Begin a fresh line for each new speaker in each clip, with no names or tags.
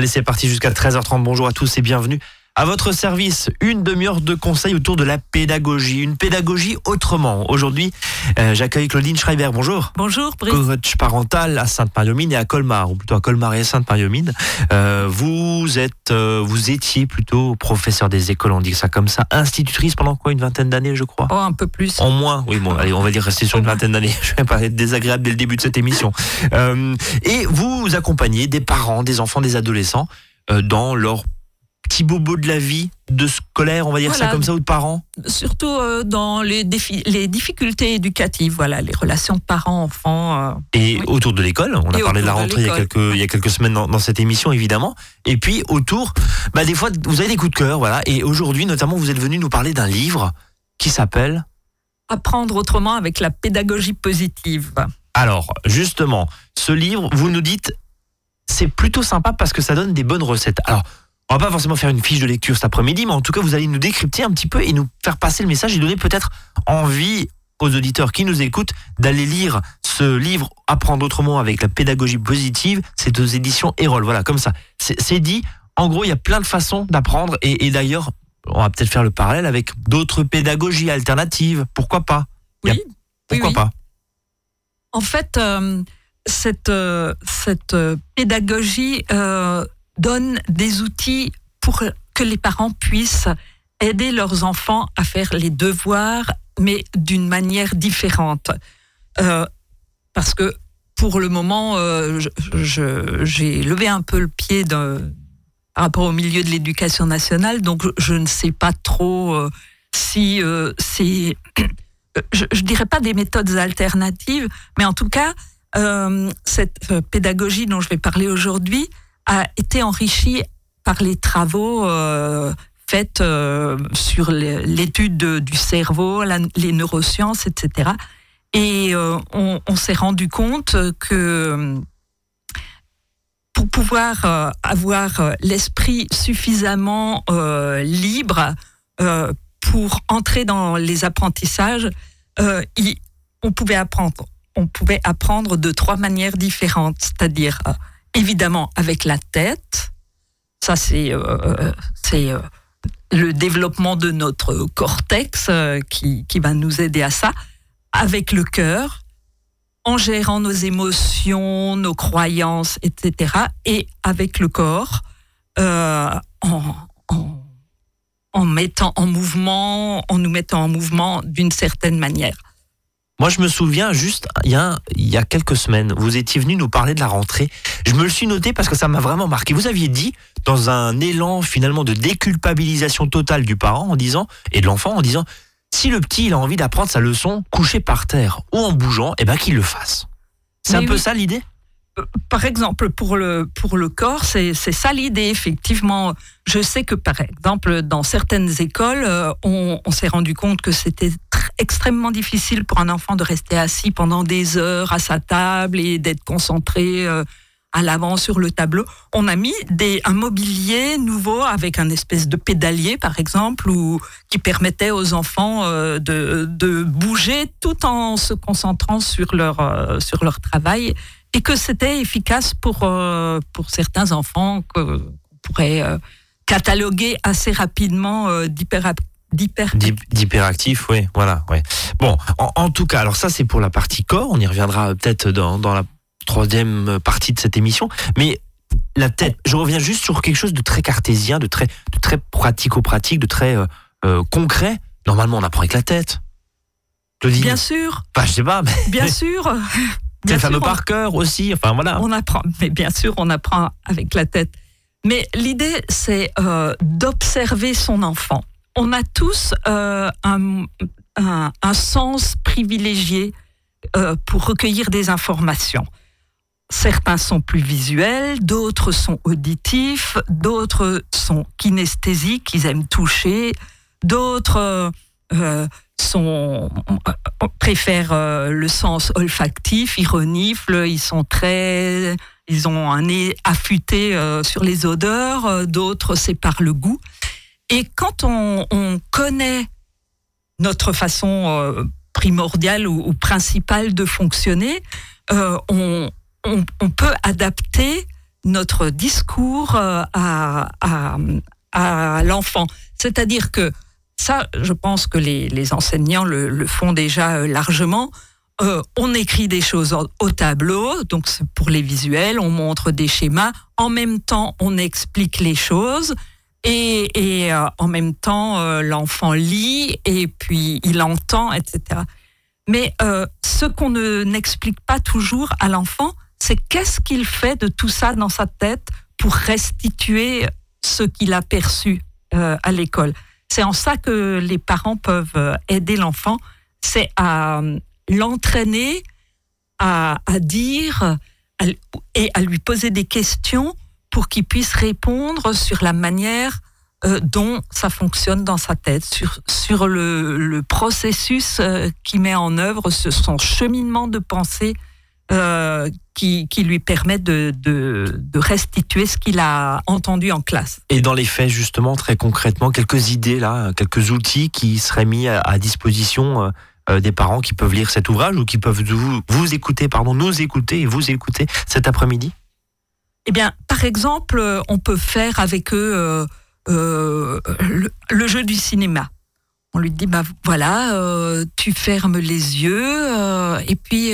Allez, c'est parti jusqu'à 13h30. Bonjour à tous et bienvenue à votre service, une demi-heure de conseils autour de la pédagogie, une pédagogie autrement. Aujourd'hui, euh, j'accueille Claudine Schreiber. Bonjour.
Bonjour, Brice.
Coach parental à Sainte-Marie-aux-Mines et à Colmar, ou plutôt à Colmar et à Sainte-Marie-aux-Mines. Euh, vous êtes, euh, vous étiez plutôt professeur des écoles, on dit ça comme ça, institutrice pendant quoi, une vingtaine d'années, je crois?
Oh, un peu plus.
En moins, oui, bon, allez, on va dire rester sur une vingtaine d'années. Je vais pas être désagréable dès le début de cette émission. Et vous accompagnez des parents, des enfants, des adolescents dans leur petit bobo de la vie, de scolaire, on va dire ça comme ça, ou de parents
Surtout euh, dans les, défis, les difficultés éducatives, voilà, les relations parents-enfants. euh.
Et
Oui.
autour de l'école, on a parlé de la
de
rentrée il y a
l'école.
quelques, il y a quelques semaines dans, dans cette émission, évidemment. Et puis autour, bah, des fois, vous avez des coups de cœur, voilà. Et aujourd'hui, notamment, vous êtes venu nous parler d'un livre qui s'appelle.
Apprendre autrement avec la pédagogie positive.
Alors, justement, ce livre, vous nous dites, c'est plutôt sympa parce que ça donne des bonnes recettes. Alors, on va pas forcément faire une fiche de lecture cet après-midi, mais en tout cas, vous allez nous décrypter un petit peu et nous faire passer le message et donner peut-être envie aux auditeurs qui nous écoutent d'aller lire ce livre Apprendre autrement avec la pédagogie positive. C'est aux éditions Erol. Voilà, comme ça. C'est dit. En gros, il y a plein de façons d'apprendre et, et d'ailleurs, on va peut-être faire le parallèle avec d'autres pédagogies alternatives. Pourquoi pas? A-
Oui, oui,
Pourquoi
oui.
pas?
En fait, euh, cette, euh, cette euh, pédagogie euh, donne des outils pour que les parents puissent aider leurs enfants à faire les devoirs, mais d'une manière différente. Euh, parce que pour le moment, euh, j'ai levé un peu le pied par rapport au milieu de l'éducation nationale, donc je, ne sais pas trop euh, si c'est je, je dirais pas des méthodes alternatives, mais en tout cas, cette pédagogie dont je vais parler aujourd'hui a été enrichie par les travaux euh, faits euh, sur l'étude de- du cerveau, les neurosciences, etc. Et euh, on, on s'est rendu compte que pour pouvoir avoir l'esprit suffisamment libre pour entrer dans les apprentissages, on pouvait apprendre. On pouvait apprendre de trois manières différentes, c'est-à-dire évidemment avec la tête. Ça, c'est euh, euh, euh, le développement de notre cortex qui, qui va nous aider à ça. Avec le cœur, en gérant nos émotions, nos croyances, etc. Et avec le corps, en en mettant en mouvement, en nous mettant en mouvement d'une certaine manière.
Moi, je me souviens juste, il y, a, un- il y a quelques semaines, vous étiez venu nous parler de la rentrée. Je me le suis noté parce que ça m'a vraiment marqué. Vous aviez dit, dans un élan finalement de déculpabilisation totale du parent en disant, et de l'enfant en disant, si le petit il a envie d'apprendre sa leçon couché par terre ou en bougeant, eh ben qu'il le fasse. C'est un peu ça l'idée?
Par exemple, pour le, pour le corps, c'est ça l'idée, effectivement. Je sais que, par exemple, dans certaines écoles, euh, on, s'est rendu compte que c'était tr- extrêmement difficile pour un enfant de rester assis pendant des heures à sa table et d'être concentré euh, à l'avant sur le tableau. On a mis des, un mobilier nouveau avec un espèce de pédalier, par exemple, ou qui permettait aux enfants euh, de, de bouger tout en se concentrant sur leur, sur leur travail et que c'était efficace pour, euh, pour certains enfants qu'on pourrait euh, cataloguer assez rapidement euh, d'hyper d'hyper
D'hy- D'hyperactif, oui, voilà. Ouais. Bon, en, en tout cas, alors ça c'est pour la partie corps, on y reviendra peut-être dans, dans la troisième partie de cette émission, mais la tête, je reviens juste sur quelque chose de très cartésien, de très, de très pratico-pratique, de très euh, euh, concret. Normalement, on apprend avec la tête. Claudine
Bien sûr,
Enfin, je sais pas, mais
bien sûr.
C'est le fameux par cœur aussi, enfin voilà.
On apprend, mais bien sûr, on apprend avec la tête. Mais l'idée, c'est euh, d'observer son enfant. On a tous euh, un, un- un sens privilégié euh, pour recueillir des informations. Certains sont plus visuels, d'autres sont auditifs, d'autres sont kinesthésiques, ils aiment toucher, d'autres euh, sont, euh, préfèrent euh, le sens olfactif, ils reniflent, ils sont très, ils ont un nez affûté sur les odeurs, d'autres c'est par le goût. Et quand on, on connaît notre façon primordiale ou, principale de fonctionner, on, peut adapter notre discours à l'enfant. C'est-à-dire que ça, je pense que les, enseignants le, font déjà largement. Euh, on écrit des choses au tableau, donc pour les visuels, on montre des schémas. En même temps, on explique les choses. Et, euh, en même temps, euh, l'enfant lit et puis il entend, etc. Mais ce qu'on n'explique pas toujours à l'enfant, c'est qu'est-ce qu'il fait de tout ça dans sa tête pour restituer ce qu'il a perçu à l'école. C'est en ça que les parents peuvent aider l'enfant, c'est à l'entraîner à, dire et à lui poser des questions pour qu'il puisse répondre sur la manière euh, dont ça fonctionne dans sa tête, sur, le, processus euh, qu'il met en œuvre, son cheminement de pensée euh, qui, qui, lui permet de, de, restituer ce qu'il a entendu en classe.
Et dans les faits, justement, très concrètement, quelques idées là, quelques outils qui seraient mis à disposition euh, des parents qui peuvent lire cet ouvrage ou qui peuvent vous, vous écouter, pardon, nous écouter et vous écouter cet après-midi?
Eh bien, par exemple, on peut faire avec eux euh, euh, le, jeu du cinéma. On lui dit, bah voilà, tu fermes les yeux et puis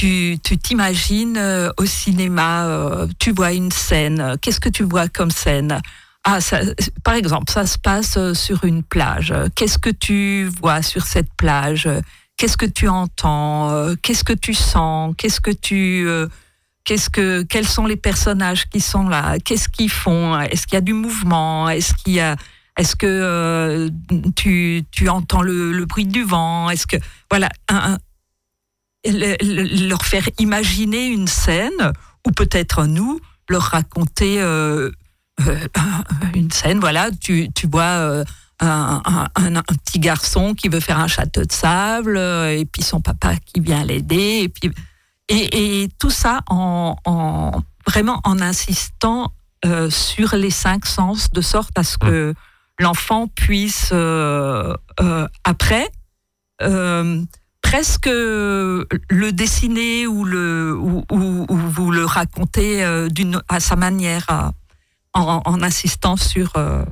tu t'imagines au cinéma, tu vois une scène. Qu'est-ce que tu vois comme scène? Ah, par exemple, ça se passe euh, sur une plage. Qu'est-ce que tu vois sur cette plage? Qu'est-ce que tu entends? Euh, Qu'est-ce que tu sens? Qu'est-ce que tu euh, Qu'est-ce que quels sont les personnages qui sont là? Qu'est-ce qu'ils font? Est-ce qu'il y a du mouvement? Est-ce qu'il y a est-ce que tu, tu, entends le, bruit du vent? Est-ce que voilà leur faire imaginer une scène ou peut-être nous leur raconter euh, une scène, voilà, tu, tu vois euh, un, un, petit garçon qui veut faire un château de sable, euh, et puis son papa qui vient l'aider, et puis et, et, tout ça en, en, vraiment en insistant sur les cinq sens, de sorte à ce que l'enfant puisse après presque le dessiner ou le ou, ou, ou vous le raconter d'une à sa manière en, insistant sur. Euh,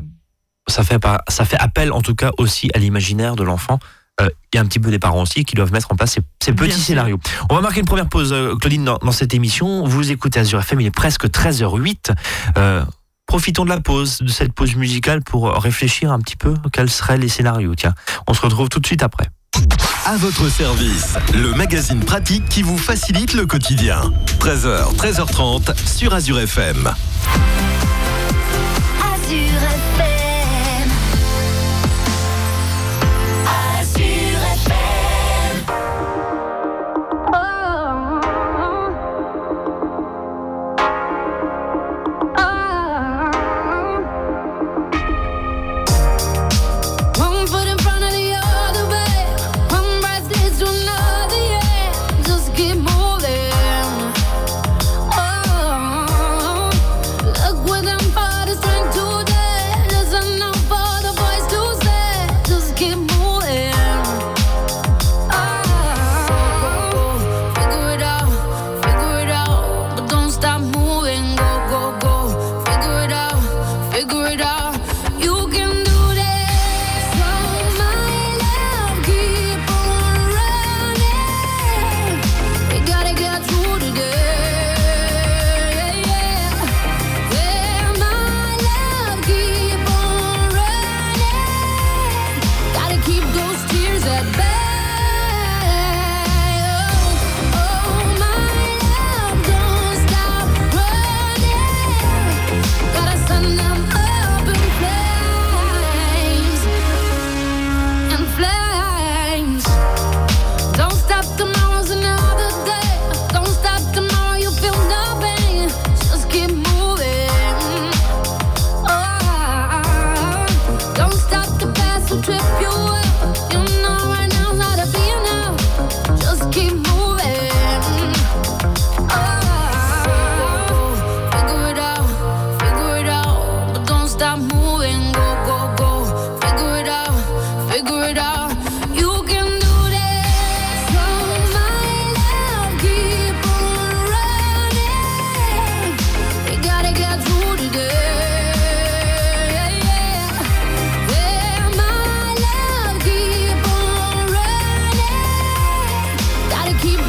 ça, fait, ça fait appel en tout cas aussi à l'imaginaire de l'enfant. Euh, et un petit peu des parents aussi qui doivent mettre en place ces, petits scénarios. On va marquer une première pause, euh, Claudine, dans, cette émission. Vous écoutez Azure FM, il est presque 13h08. profitons de la pause, de cette pause musicale pour réfléchir un petit peu quels seraient les scénarios. Tiens, on se retrouve tout de suite après.
À votre service, le magazine pratique qui vous facilite le quotidien. 13h, 13h30 sur Azure FM.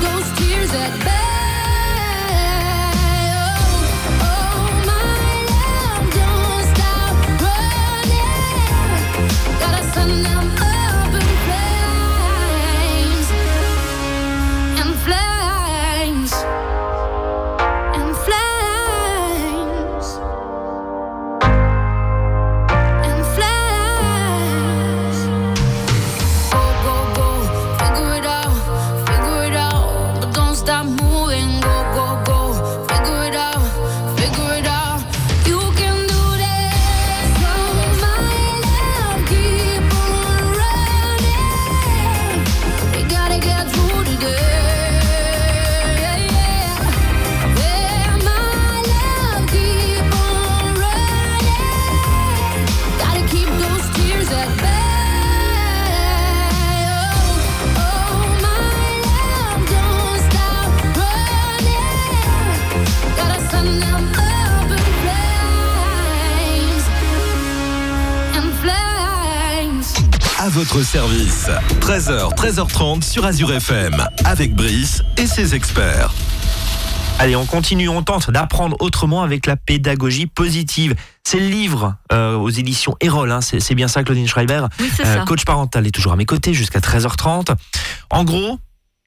those tears at back. À votre service. 13h, 13h30 sur Azure FM, avec Brice et ses experts.
Allez, on continue, on tente d'apprendre autrement avec la pédagogie positive. C'est le livre euh, aux éditions Erol, hein, c'est bien ça Claudine Schreiber?
Oui,
Euh,
ça.
coach parental est toujours à mes côtés jusqu'à 13h30. En gros,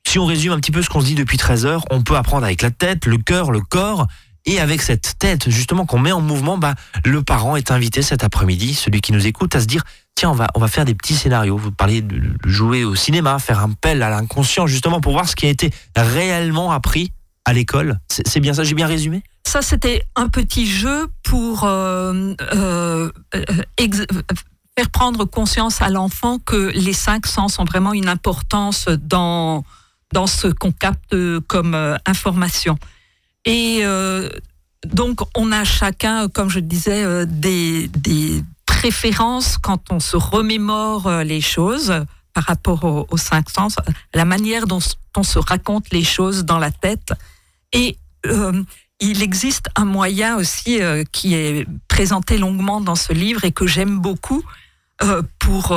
si on résume un petit peu ce qu'on se dit depuis 13h, on peut apprendre avec la tête, le cœur, le corps. Et avec cette tête, justement, qu'on met en mouvement, bah, le parent est invité cet après-midi, celui qui nous écoute, à se dire, on va, on va faire des petits scénarios. Vous parlez de jouer au cinéma, faire un appel à l'inconscient, justement, pour voir ce qui a été réellement appris à l'école. C'est bien ça, j'ai bien résumé?
Ça, c'était un petit jeu pour euh, euh, euh, faire prendre conscience à l'enfant que les cinq sens ont vraiment une importance dans, dans ce qu'on capte comme information. Et donc, on a chacun, comme je disais, des, des préférences quand on se remémore euh, les choses par rapport aux, cinq sens, la manière dont on se raconte les choses dans la tête. Et euh, il existe un moyen aussi euh, qui est présenté longuement dans ce livre et que j'aime beaucoup pour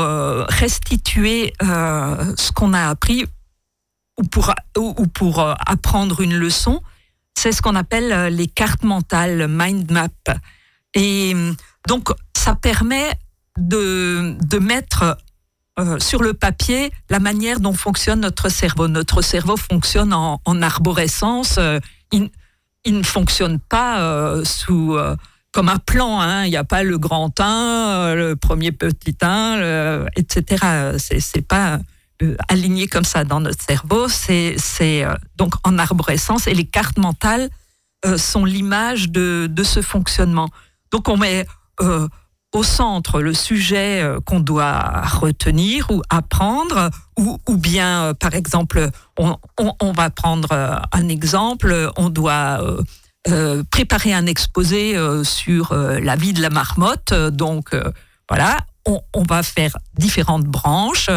restituer ce qu'on a appris ou pour, ou, ou pour apprendre une leçon. C'est ce qu'on appelle les cartes mentales, mind map. Et donc, ça permet de, de mettre euh, sur le papier la manière dont fonctionne notre cerveau. Notre cerveau fonctionne en, en arborescence. euh, il, ne fonctionne pas euh, sous comme un plan. hein. Il n'y a pas le grand 1, euh, le premier petit 1, le- etc. C'est pas aligné comme ça dans notre cerveau. C'est donc en arborescence et les cartes mentales sont l'image de, de ce fonctionnement. Donc on met euh, au centre le sujet euh, qu'on doit retenir ou apprendre, ou, ou bien, euh, par exemple, on, on- va prendre un exemple, on doit préparer un exposé sur la vie de la marmotte. Donc, voilà, on, va faire différentes branches.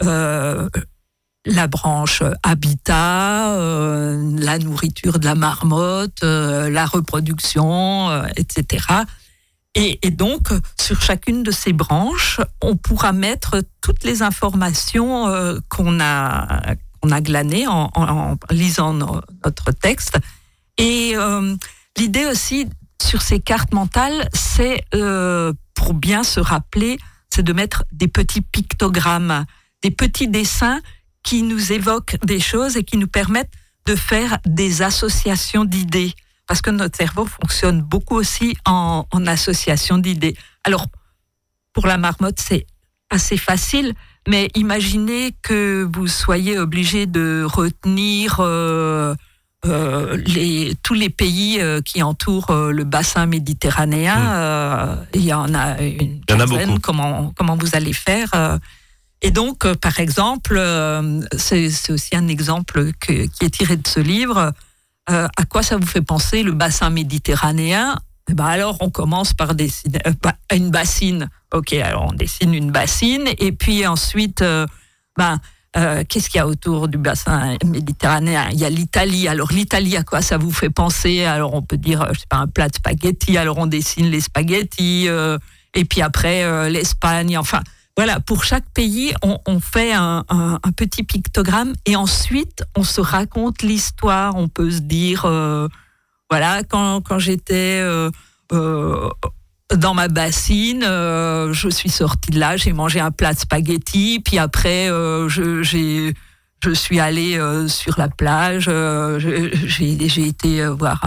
la branche habitat, la nourriture de la marmotte, la reproduction, etc. Et, donc, sur chacune de ces branches, on pourra mettre toutes les informations euh, qu'on a, glanées en, lisant no- notre texte. Et euh, l'idée aussi sur ces cartes mentales, c'est euh, pour bien se rappeler, c'est de mettre des petits pictogrammes, des petits dessins qui nous évoquent des choses et qui nous permettent de faire des associations d'idées. Parce que notre cerveau fonctionne beaucoup aussi en, en association d'idées. Alors, pour la marmotte, c'est assez facile, mais imaginez que vous soyez obligé de retenir euh, euh, les, tous les pays euh, qui entourent le bassin méditerranéen.
Mm.
Euh, Il y en a une
Il y en a
quinzaine.
beaucoup.
Comment, comment vous allez faire et donc, par exemple, c'est c'est aussi un exemple que- qui est tiré de ce livre. Euh, à quoi ça vous fait penser le bassin méditerranéen? Eh ben alors, on commence par dessiner euh, bah, une bassine. Ok, alors on dessine une bassine, et puis ensuite, euh, ben, qu'est-ce qu'il y a autour du bassin méditerranéen? Il y a l'Italie. Alors l'Italie, à quoi ça vous fait penser? Alors on peut dire, je sais pas, un plat de spaghettis. Alors on dessine les spaghettis, et puis après l'Espagne. Enfin, voilà, pour chaque pays, on, on fait un, un- un petit pictogramme et ensuite on se raconte l'histoire. On peut se dire, euh, voilà, quand, quand j'étais euh, euh, dans ma bassine, je suis sortie de là, j'ai mangé un plat de spaghettis, puis après je, j'ai je suis allée euh, sur la plage, euh, j'ai j'ai été euh, voir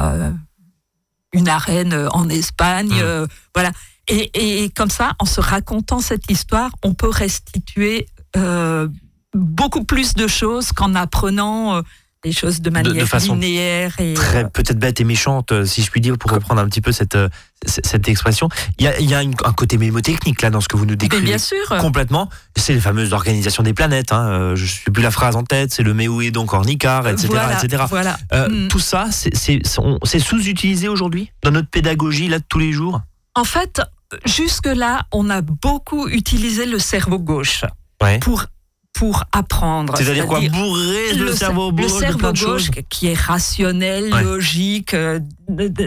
une arène en Espagne,
Mmh.
voilà. Et, et comme ça, en se racontant cette histoire, on peut restituer euh, beaucoup plus de choses qu'en apprenant euh, les choses de manière
façon
linéaire et
Très
euh,
peut-être bête et méchante, euh, si je puis dire, pour reprendre un petit peu cette, cette expression. Il y a, il y a une- un côté mémotechnique là dans ce que vous nous
mais
décrivez.
bien sûr.
Complètement. C'est les fameuses organisations des planètes. Hein. Je ne sais plus la phrase en tête. C'est le Méoué donc Ornicar, etc.
voilà,
etc.
voilà.
Euh,
Mm.
Tout ça, c'est sous-utilisé aujourd'hui dans notre pédagogie là de tous les jours?
En fait, jusque-là, on a beaucoup utilisé le cerveau gauche
Ouais.
pour, pour apprendre.
C'est-à-dire quoi Bourrer le,
le,
cerveau
le
gauche de
cerveau
de
gauche qui est rationnel,
Ouais.
logique, euh,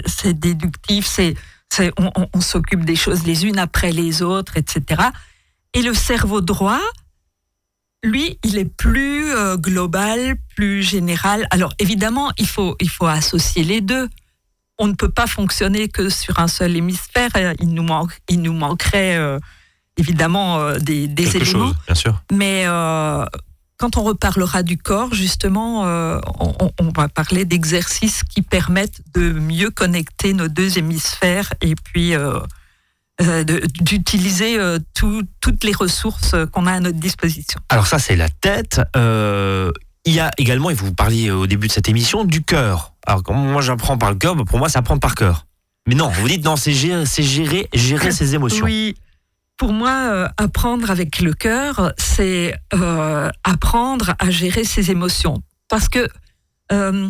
c'est déductif, c'est, c'est- on, on- on s'occupe des choses les unes après les autres, etc. Et le cerveau droit, lui, il est plus euh, global, plus général. Alors évidemment, il faut, il faut associer les deux. On ne peut pas fonctionner que sur un seul hémisphère. Il nous, manque, il nous manquerait euh, évidemment euh, des, des
Quelque
éléments.
chose, bien sûr.
Mais euh, quand on reparlera du corps, justement, on, va parler d'exercices qui permettent de mieux connecter nos deux hémisphères et puis d'utiliser tout- toutes les ressources qu'on a à notre disposition.
Alors ça, c'est la tête. Il y a également, et vous parliez au début de cette émission, du cœur. Alors moi j'apprends par le cœur, bah, pour moi c'est apprendre par cœur. Mais non, vous dites non, c'est gérer, gérer, gérer ses émotions.
Oui. Pour moi, euh, apprendre avec le cœur, c'est euh, apprendre à gérer ses émotions. Parce que euh,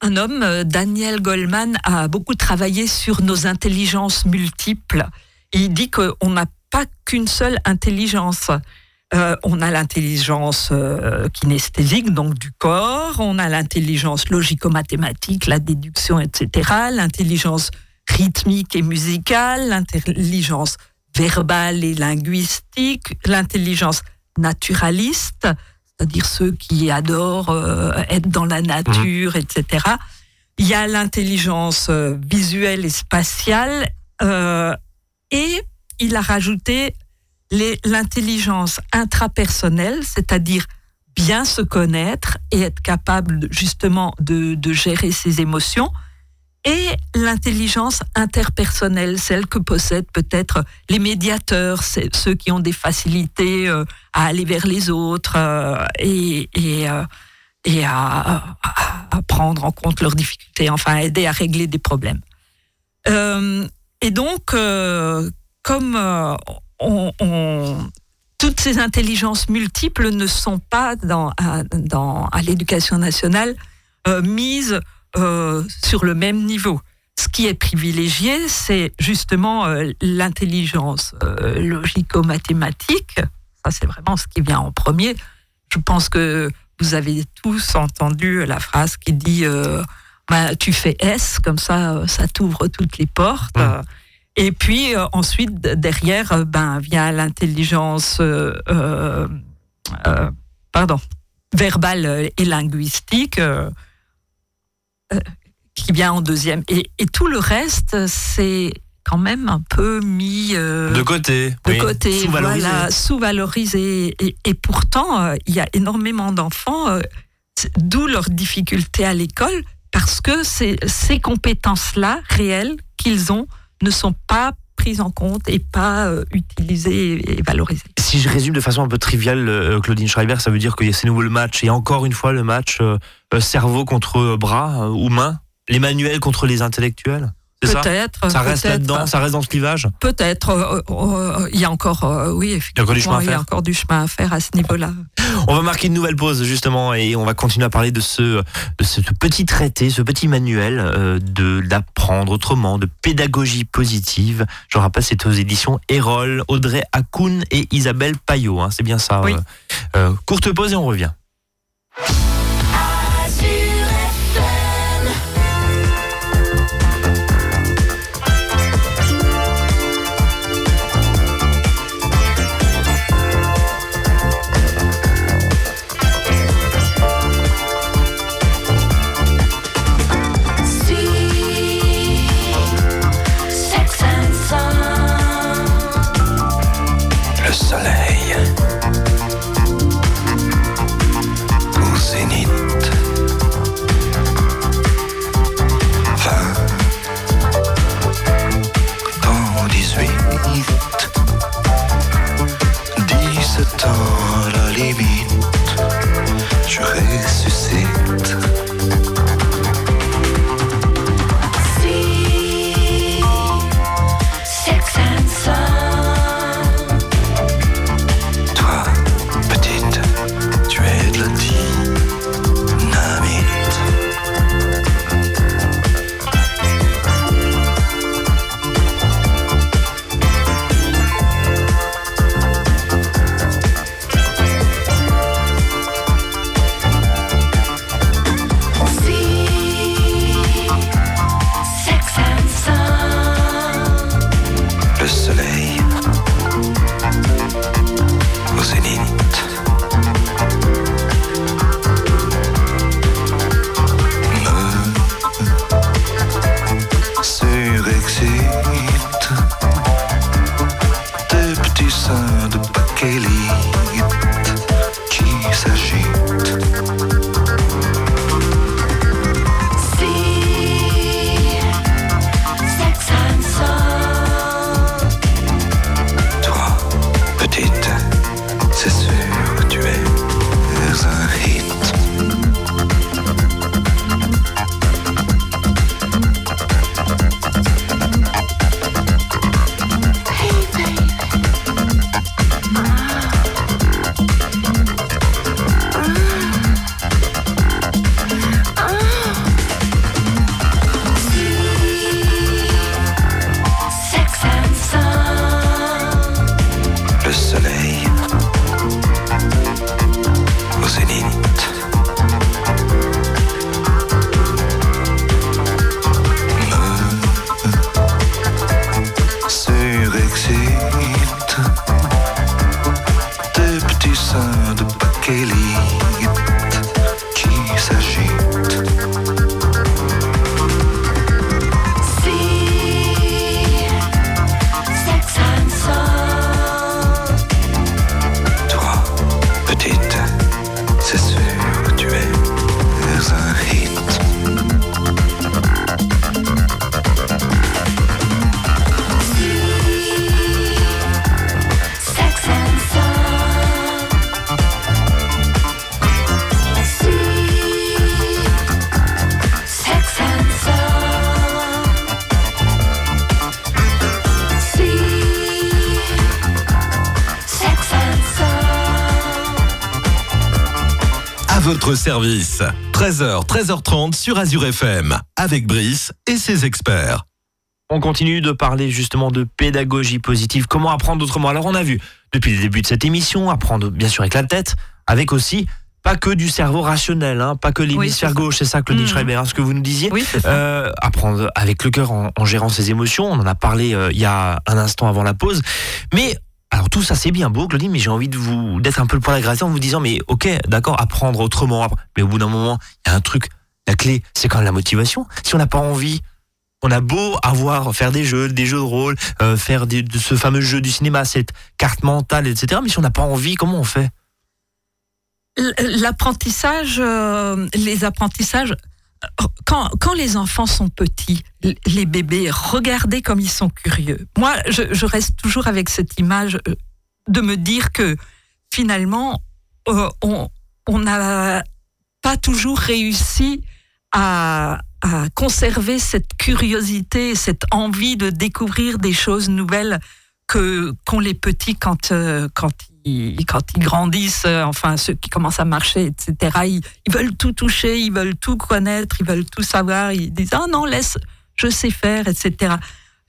un homme, Daniel Goleman, a beaucoup travaillé sur nos intelligences multiples. Il dit qu'on n'a pas qu'une seule intelligence. Euh, on a l'intelligence euh, kinesthésique, donc du corps, on a l'intelligence logico-mathématique, la déduction, etc., l'intelligence rythmique et musicale, l'intelligence verbale et linguistique, l'intelligence naturaliste, c'est-à-dire ceux qui adorent euh, être dans la nature, etc. Il y a l'intelligence visuelle et spatiale, et il a rajouté l'intelligence intrapersonnelle, c'est-à-dire bien se connaître et être capable justement de, gérer ses émotions, et l'intelligence interpersonnelle, celle que possèdent peut-être les médiateurs, ceux qui ont des facilités euh, à aller vers les autres euh, et, euh, à, à- prendre en compte leurs difficultés, enfin aider à régler des problèmes. Et donc, comme on, on- toutes ces intelligences multiples ne sont pas dans, à, dans- à l'éducation nationale euh, mises euh, sur le même niveau. Ce qui est privilégié, c'est justement euh, l'intelligence logico-mathématique. Ça, c'est vraiment ce qui vient en premier. Je pense que vous avez tous entendu la phrase qui dit bah, tu fais S, comme ça, ça t'ouvre toutes les portes. Et puis euh, ensuite, derrière, euh, ben, vient l'intelligence euh, pardon, verbale et linguistique. qui vient en deuxième. Et, et tout le reste, c'est quand même un peu mis euh,
De côté.
de
oui.
côté,
Sous-valorisé.
voilà, sous-valorisé. Et, et pourtant, euh, il y a énormément d'enfants, euh, c'est- d'où leur difficulté à l'école, parce que ces, ces compétences-là, réelles, qu'ils ont, ne sont pas prises en compte et pas euh, utilisées et valorisées.
Si je résume de façon un peu triviale, euh, Claudine Schreiber, ça veut dire qu'il y a ces nouveaux le match et encore une fois le match euh, cerveau contre bras ou main, les manuels contre les intellectuels? Ça
Peut-être.
Ça reste
peut-être,
là-dedans, ça reste dans ce clivage.
Peut-être. euh, euh, Il y a encore, euh, oui, effectivement,
encore du chemin à
il y a encore du chemin à faire à ce niveau-là.
On va marquer une nouvelle pause justement et on va continuer à parler de ce, de ce petit traité, ce petit manuel euh, de d'apprendre autrement, de pédagogie positive. Je rappelle, c'est aux éditions Erol, Audrey Hakoun et Isabelle Payot. hein, c'est bien ça.
Oui.
euh. Euh, courte pause et on revient.
À votre service. 13h, 13h30 sur Azure FM. Avec Brice et ses experts.
On continue de parler justement de pédagogie positive. Comment apprendre autrement? Alors on a vu depuis le début de cette émission, apprendre bien sûr avec la tête, avec aussi pas que du cerveau rationnel, hein, pas que l'hémisphère
c'est ça.
gauche, c'est ça Claudie
Mhm.
Schreiber, hein, ce que vous nous disiez.
Oui, c'est ça.
Euh, apprendre avec le cœur en, en gérant ses émotions. On en a parlé euh, il y a un instant avant la pause. Mais alors tout ça c'est bien beau, Claudie, mais j'ai envie de vous d'être un peu le gratter en vous disant mais ok, d'accord, apprendre autrement. Mais au bout d'un moment, il y a un truc. La clé, c'est quand même la motivation. Si on n'a pas envie, on a beau avoir faire des jeux, des jeux de rôle, euh, faire des- de ce fameux jeu du cinéma, cette carte mentale, etc. Mais si on n'a pas envie, comment on fait?
L- L'apprentissage, euh, les apprentissages, euh, quand, les enfants sont petits, les bébés, regardez comme ils sont curieux. Moi, je, reste toujours avec cette image euh, de me dire que finalement, euh, on n'a pas toujours réussi à, conserver cette curiosité, cette envie de découvrir des choses nouvelles qu'ont les petits quand euh, quand quand ils grandissent, euh, enfin ceux qui commencent à marcher, etc. Ils, veulent tout toucher, ils veulent tout connaître, ils veulent tout savoir. Ils disent ah non laisse, je sais faire, etc.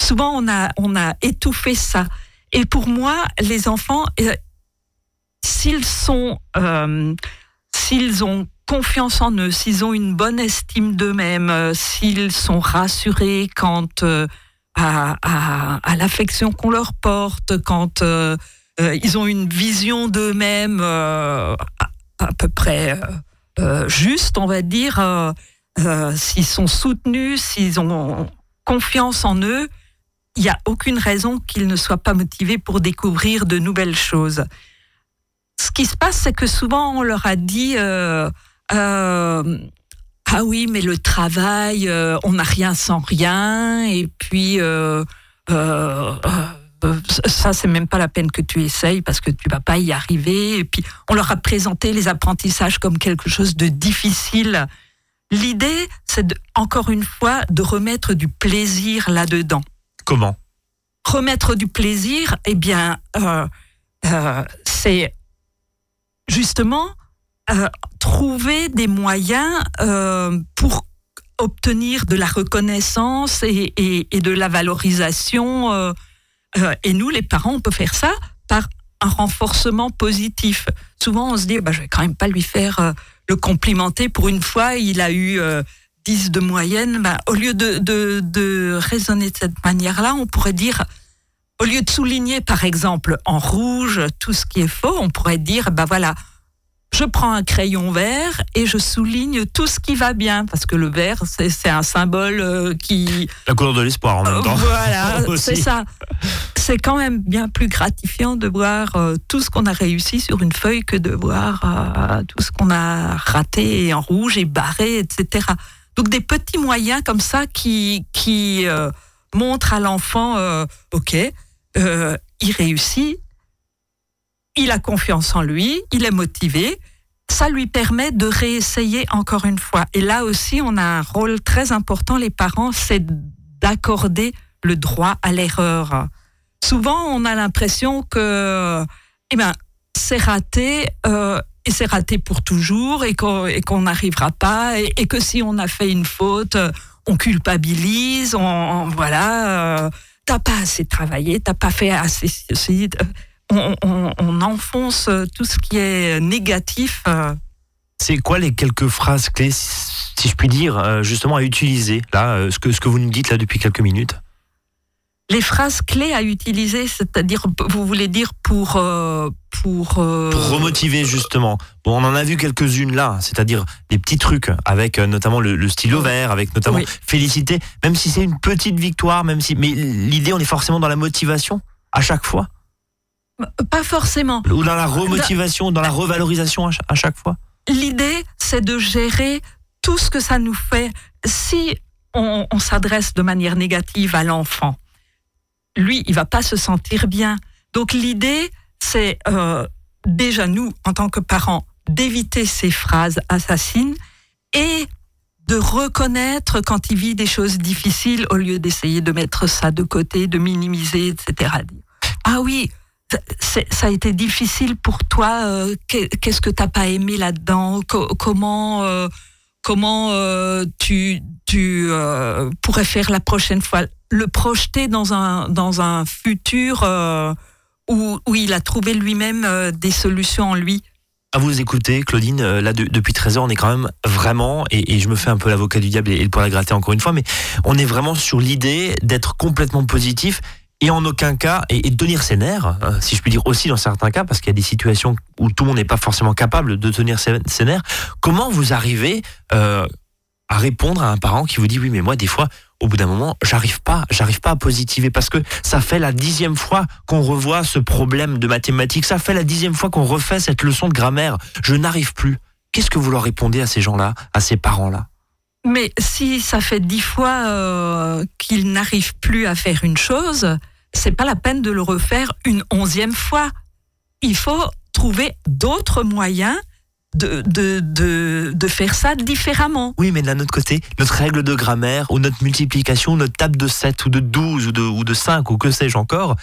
Souvent on a on a étouffé ça. Et pour moi, les enfants, euh, s'ils sont euh, s'ils ont confiance en eux, s'ils ont une bonne estime d'eux-mêmes, s'ils sont rassurés quant à, l'affection qu'on leur porte, euh, ils ont une vision d'eux-mêmes euh, à, peu près euh, euh, juste, on va dire, euh, euh, s'ils sont soutenus, s'ils ont confiance en eux, il n'y a aucune raison qu'ils ne soient pas motivés pour découvrir de nouvelles choses. Ce qui se passe, c'est que souvent on leur a dit euh, euh, ah oui, mais le travail, euh, on n'a rien sans rien, et puis euh, euh, euh, ça, c'est même pas la peine que tu essayes parce que tu vas pas y arriver. Et puis on leur a présenté les apprentissages comme quelque chose de difficile. L'idée, c'est encore une fois de remettre du plaisir là-dedans
Comment?
Remettre du plaisir, eh bien, euh, euh, c'est justement euh, trouver des moyens pour obtenir de la reconnaissance et, et- et de la valorisation. Euh, et nous, les parents, on peut faire ça par un renforcement positif. Souvent, on se dit, bah, je vais quand même pas lui faire euh, le complimenter. Pour une fois, il a eu euh, 10 de moyenne. Bah, au lieu de, de, de raisonner de cette manière-là, on pourrait dire, au lieu de souligner, par exemple, en rouge tout ce qui est faux, on pourrait dire, bah voilà, je prends un crayon vert et je souligne tout ce qui va bien parce que le vert c'est un symbole euh, qui
La couleur de l'espoir en même temps.
voilà
Aussi.
c'est ça c'est quand même bien plus gratifiant de voir euh, tout ce qu'on a réussi sur une feuille que de voir euh, tout ce qu'on a raté en rouge et barré etc donc des petits moyens comme ça qui qui euh, montrent à l'enfant euh, ok euh, il réussit il a confiance en lui, il est motivé. Ça lui permet de réessayer encore une fois. Et là aussi, on a un rôle très important, les parents, c'est d'accorder le droit à l'erreur. Souvent, on a l'impression que, eh ben, c'est raté. euh, et c'est raté pour toujours et qu'on n'arrivera pas et, que si on a fait une faute, euh, on culpabilise, on, voilà, euh, t'as pas assez travaillé, t'as pas fait assez ceci. On, on- on enfonce tout ce qui est négatif. euh,
C'est quoi les quelques phrases clés, si je puis dire, euh, justement à utiliser là, euh, ce que ce que vous nous dites là depuis quelques minutes?
Les phrases clés à utiliser, c'est-à-dire, vous voulez dire pour euh, pour, euh,
pour remotiver justement. Bon, on en a vu quelques-unes là, c'est-à-dire des petits trucs avec euh, notamment le, le stylo vert, avec notamment
Oui.
féliciter, même si c'est une petite victoire, même si, mais l'idée on est forcément dans la motivation à chaque fois,
pas forcément.
ou dans la remotivation, dans la revalorisation à cha- à chaque fois.
L'idée, c'est de gérer tout ce que ça nous fait. Si on, on s'adresse de manière négative à l'enfant, lui, il va pas se sentir bien. Donc l'idée, c'est euh, déjà nous, en tant que parents, d'éviter ces phrases assassines et de reconnaître quand il vit des choses difficiles au lieu d'essayer de mettre ça de côté, de minimiser, etc. Ah oui, ça a été difficile pour toi. euh, qu'est- Qu'est-ce que t'as pas aimé là-dedans? Co- Comment euh, comment euh, tu pourrais faire la prochaine fois? Le projeter dans un dans un futur où où il a trouvé lui-même des solutions en lui?
À vous écouter, Claudine, là de- depuis 13 heures, on est quand même vraiment, et, et je me fais un peu l'avocat du diable et, et le poil à gratter encore une fois, mais on est vraiment sur l'idée d'être complètement positif et en aucun cas, et, tenir ses nerfs, euh, si je puis dire aussi dans certains cas, parce qu'il y a des situations où tout le monde n'est pas forcément capable de tenir ses, nerfs. Comment vous arrivez euh, à répondre à un parent qui vous dit oui, mais moi des fois, au bout d'un moment, j'arrive pas, j'arrive pas à positiver parce que ça fait la dixième fois qu'on revoit ce problème de mathématiques, ça fait la dixième fois qu'on refait cette leçon de grammaire. Je n'arrive plus. Qu'est-ce que vous leur répondez à ces gens-là, à ces parents-là?
Mais si ça fait dix fois euh, qu'il n'arrive plus à faire une chose, c'est pas la peine de le refaire une onzième fois. Il faut trouver d'autres moyens de, de, de, de faire ça différemment.
Oui, mais d'un autre côté, notre règle de grammaire, ou notre multiplication, notre table de 7 ou de 12 ou de, ou de 5 ou que sais-je encore,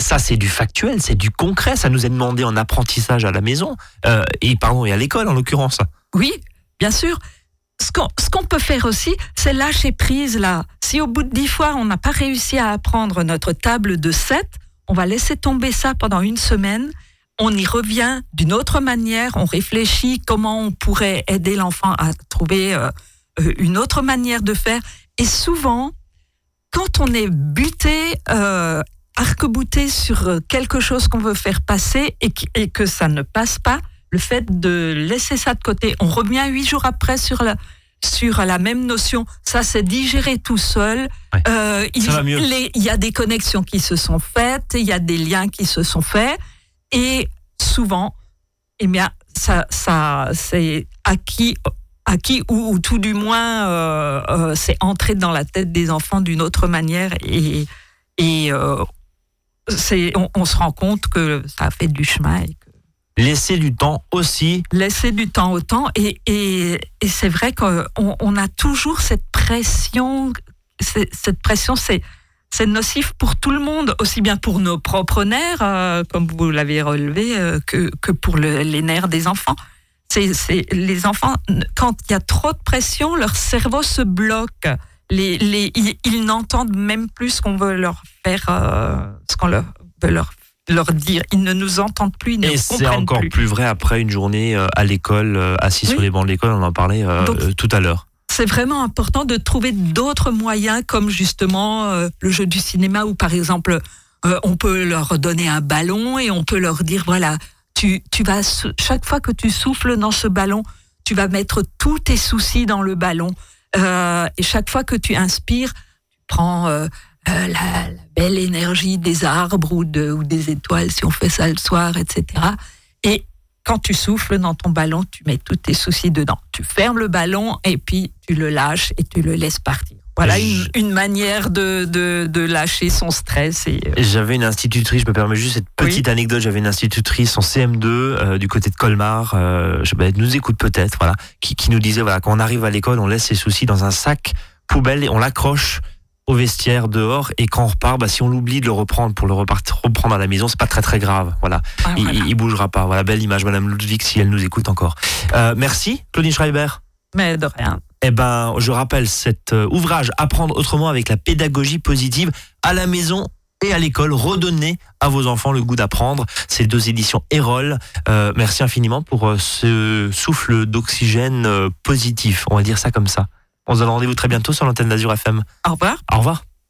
ça c'est du factuel, c'est du concret, ça nous est demandé en apprentissage à la maison, euh, et pardon, et à l'école en l'occurrence.
Oui, bien sûr. Ce qu'on peut faire aussi, c'est lâcher prise là. Si au bout de dix fois, on n'a pas réussi à apprendre notre table de 7, on va laisser tomber ça pendant une semaine. On y revient d'une autre manière, on réfléchit comment on pourrait aider l'enfant à trouver euh, euh, une autre manière de faire. Et souvent, quand on est buté, euh, arc-bouté sur quelque chose qu'on veut faire passer et que ça ne passe pas, le fait de laisser ça de côté, on revient huit jours après sur la, sur la même notion, ça c'est digéré tout seul.
Ouais.
Euh, il, les- y a des connexions qui se sont faites, il y a des liens qui se sont faits, et souvent, eh bien, ça, ça c'est acquis, acquis ou, ou tout du moins, euh, euh, c'est entré dans la tête des enfants d'une autre manière, et, et on, on se rend compte que ça a fait du chemin. Et
Laisser du temps aussi.
laisser du temps au temps. Et, et, c'est vrai qu'on on a toujours cette pression. Cette pression, c'est c'est nocif pour tout le monde, aussi bien pour nos propres nerfs, euh, comme vous l'avez relevé, euh, que, que pour le- les nerfs des enfants. Les enfants, quand il y a trop de pression, leur cerveau se bloque. Les, les, ils, n'entendent même plus ce qu'on veut leur faire, euh, ce qu'on leur leur, leur dire. Ils ne nous entendent plus, ils ne
Et c'est encore
plus.
plus vrai après une journée euh, à l'école, euh, assis
Oui.
sur les bancs de l'école, on en parlait euh,
Donc-
tout à l'heure.
c'est vraiment important de trouver d'autres moyens, comme justement le jeu du cinéma, où par exemple, on peut leur donner un ballon et on peut leur dire, voilà, tu, tu vas, chaque fois que tu souffles dans ce ballon, tu vas mettre tous tes soucis dans le ballon. Euh, et chaque fois que tu inspires, tu prends euh, la, la belle énergie des arbres ou, de, ou des étoiles, si on fait ça le soir, etc. Et quand tu souffles dans ton ballon, tu mets tous tes soucis dedans. Tu fermes le ballon et puis tu le lâches et tu le laisses partir. Voilà une, manière de, de, de lâcher son stress. Et, euh,
J'avais une institutrice, je me permets juste cette petite anecdote, j'avais une institutrice en CM2 euh, du côté de Colmar, euh, je, bah, elle nous écoute peut-être, voilà, qui, qui nous disait, voilà, quand on arrive à l'école, on laisse ses soucis dans un sac poubelle et on l'accroche au vestiaire dehors et quand on repart, bah, si on l'oublie de le reprendre pour le reprendre à la maison, c'est pas très très grave, voilà.
ah,
Il,
voilà.
il- il bougera pas, voilà, belle image, Madame Ludwig, si elle nous écoute encore. Euh, merci, Claudine Schreiber.
Mais de rien.
Eh ben, je rappelle cet euh, ouvrage Apprendre autrement avec la pédagogie positive à la maison et à l'école. Redonner à vos enfants le goût d'apprendre. Ces deux éditions Erol. Euh, merci infiniment pour ce souffle d'oxygène positif. On va dire ça comme ça. On se donne rendez-vous très bientôt sur l'antenne d'Azur FM.
Au revoir.
Au revoir.